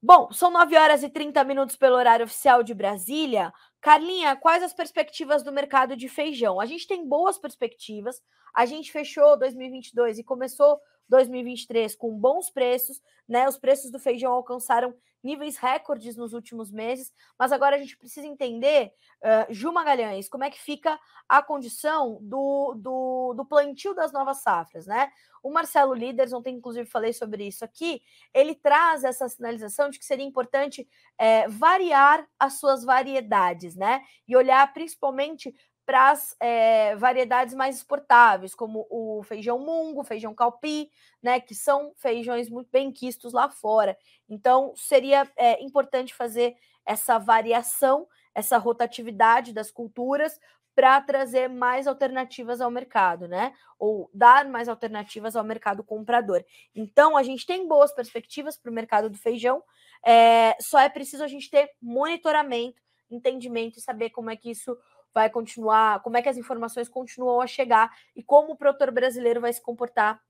Bom, são 9 horas e 30 minutos pelo horário oficial de Brasília. Carlinha, quais as perspectivas do mercado de feijão? A gente tem boas perspectivas. A gente fechou 2022 e começou 2023 com bons preços, né? Os preços do feijão alcançaram níveis recordes nos últimos meses, mas agora a gente precisa entender, uh, Ju Magalhães, como é que fica a condição do, do, do plantio das novas safras, né? O Marcelo Líderes, ontem inclusive falei sobre isso aqui, ele traz essa sinalização de que seria importante é, variar as suas variedades, né? E olhar principalmente para as é, variedades mais exportáveis, como o feijão mungo, feijão calpi, né, que são feijões muito bem quistos lá fora. Então, seria é, importante fazer essa variação, essa rotatividade das culturas para trazer mais alternativas ao mercado, né? Ou dar mais alternativas ao mercado comprador. Então, a gente tem boas perspectivas para o mercado do feijão, é, só é preciso a gente ter monitoramento, entendimento e saber como é que isso vai continuar, como é que as informações continuam a chegar e como o produtor brasileiro vai se comportar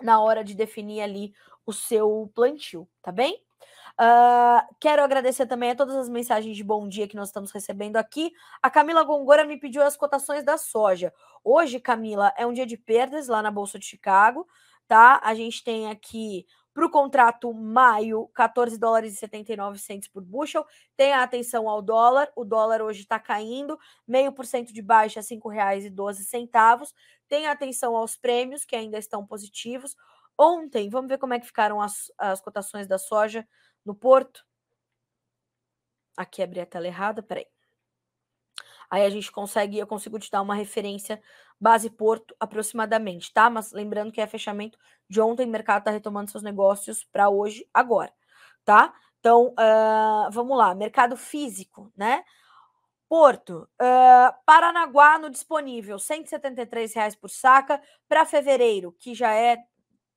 na hora de definir ali o seu plantio, tá bem? Uh, quero agradecer também a todas as mensagens de bom dia que nós estamos recebendo aqui. A Camila Gongora me pediu as cotações da soja. Hoje, Camila, é um dia de perdas lá na Bolsa de Chicago, tá? A gente tem aqui para o contrato maio, 14 dólares e 79 centos por bushel. Tenha atenção ao dólar. O dólar hoje está caindo, meio por cento de baixa, R$ 5,12. Tenha atenção aos prêmios, que ainda estão positivos. Ontem, vamos ver como é que ficaram as, as cotações da soja no Porto. Aqui abri a tela errada, peraí. Aí a gente consegue, eu consigo te dar uma referência base Porto aproximadamente, tá? Mas lembrando que é fechamento de ontem, o mercado está retomando seus negócios para hoje, agora, tá? Então, uh, vamos lá, mercado físico, né? Porto, uh, Paranaguá no disponível, R$ 173,00 por saca. Para fevereiro, que já é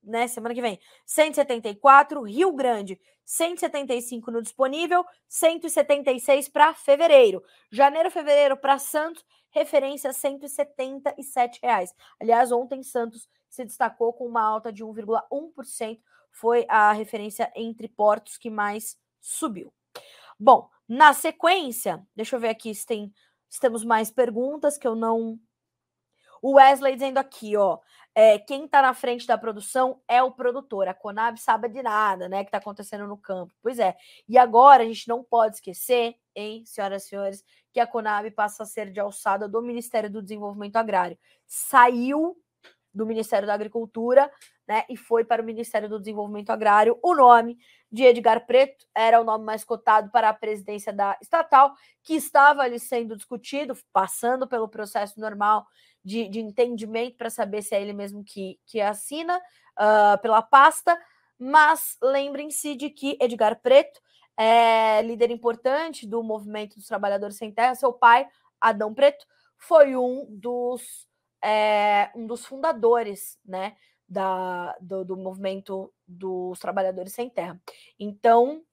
né, semana que vem, 174. Rio Grande, 175 no disponível, 176 para fevereiro. Janeiro, fevereiro para Santos, referência 177 reais. Aliás, ontem Santos se destacou com uma alta de 1,1%, foi a referência entre portos que mais subiu. Bom, na sequência, deixa eu ver aqui se tem se temos mais perguntas que eu não o Wesley dizendo aqui, ó, é, quem está na frente da produção é o produtor. A Conab sabe de nada, né, que está acontecendo no campo. Pois é. E agora a gente não pode esquecer, hein, senhoras e senhores, que a Conab passa a ser de alçada do Ministério do Desenvolvimento Agrário. Saiu do Ministério da Agricultura, né, e foi para o Ministério do Desenvolvimento Agrário. O nome de Edgar Preto era o nome mais cotado para a presidência da estatal, que estava ali sendo discutido, passando pelo processo normal de, de entendimento para saber se é ele mesmo que, que assina uh, pela pasta, mas lembrem-se de que Edgar Preto é líder importante do movimento dos trabalhadores sem terra. Seu pai, Adão Preto, foi um dos, é, um dos fundadores né, da, do, do movimento dos trabalhadores sem terra. Então,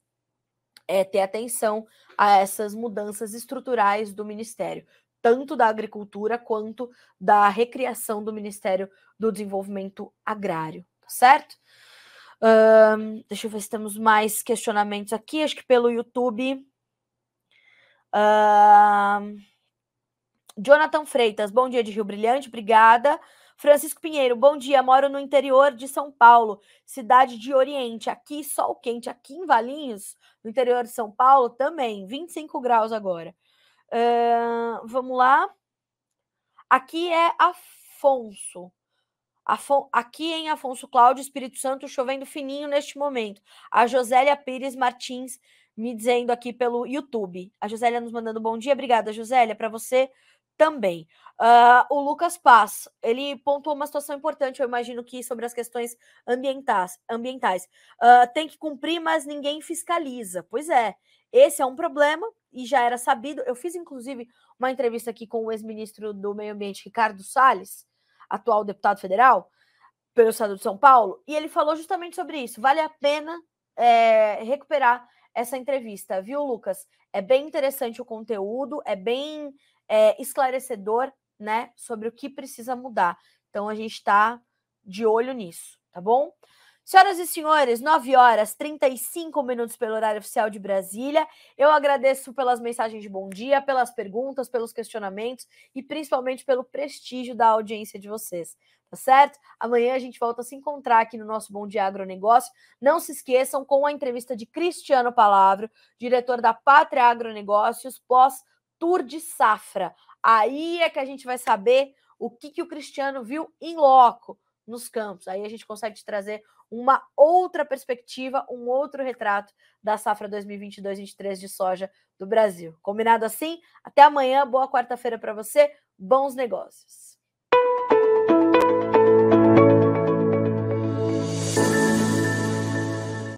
é, ter atenção a essas mudanças estruturais do Ministério tanto da agricultura quanto da recriação do Ministério do Desenvolvimento Agrário, tá certo? Um, deixa eu ver se temos mais questionamentos aqui, acho que pelo YouTube. Um, Jonathan Freitas, bom dia de Rio Brilhante, obrigada. Francisco Pinheiro, bom dia. Moro no interior de São Paulo, cidade de Oriente. Aqui, sol quente. Aqui em Valinhos, no interior de São Paulo, também, 25 graus agora. Uh, vamos lá. Aqui é Afonso. Afon aqui em Afonso Cláudio, Espírito Santo, chovendo fininho neste momento. A Josélia Pires Martins me dizendo aqui pelo YouTube. A Josélia nos mandando bom dia. Obrigada, Josélia. Para você também. Uh, o Lucas Paz, ele pontuou uma situação importante, eu imagino que sobre as questões ambientais. ambientais. Uh, tem que cumprir, mas ninguém fiscaliza. Pois é, esse é um problema e já era sabido. Eu fiz, inclusive, uma entrevista aqui com o ex-ministro do Meio Ambiente, Ricardo Salles, atual deputado federal, pelo estado de São Paulo, e ele falou justamente sobre isso. Vale a pena é, recuperar essa entrevista, viu, Lucas? É bem interessante o conteúdo, é bem é, esclarecedor, né, sobre o que precisa mudar. Então, a gente está de olho nisso, tá bom? Senhoras e senhores, 9 horas 35 minutos pelo horário oficial de Brasília. Eu agradeço pelas mensagens de bom dia, pelas perguntas, pelos questionamentos e principalmente pelo prestígio da audiência de vocês. Tá certo? Amanhã a gente volta a se encontrar aqui no nosso Bom Dia Agronegócio. Não se esqueçam com a entrevista de Cristiano Palavro, diretor da Pátria Agronegócios, pós Tour de Safra. Aí é que a gente vai saber o que, que o Cristiano viu em loco nos campos. Aí a gente consegue te trazer uma outra perspectiva, um outro retrato da safra 2022-23 de soja do Brasil. Combinado assim? Até amanhã, boa quarta-feira para você, bons negócios.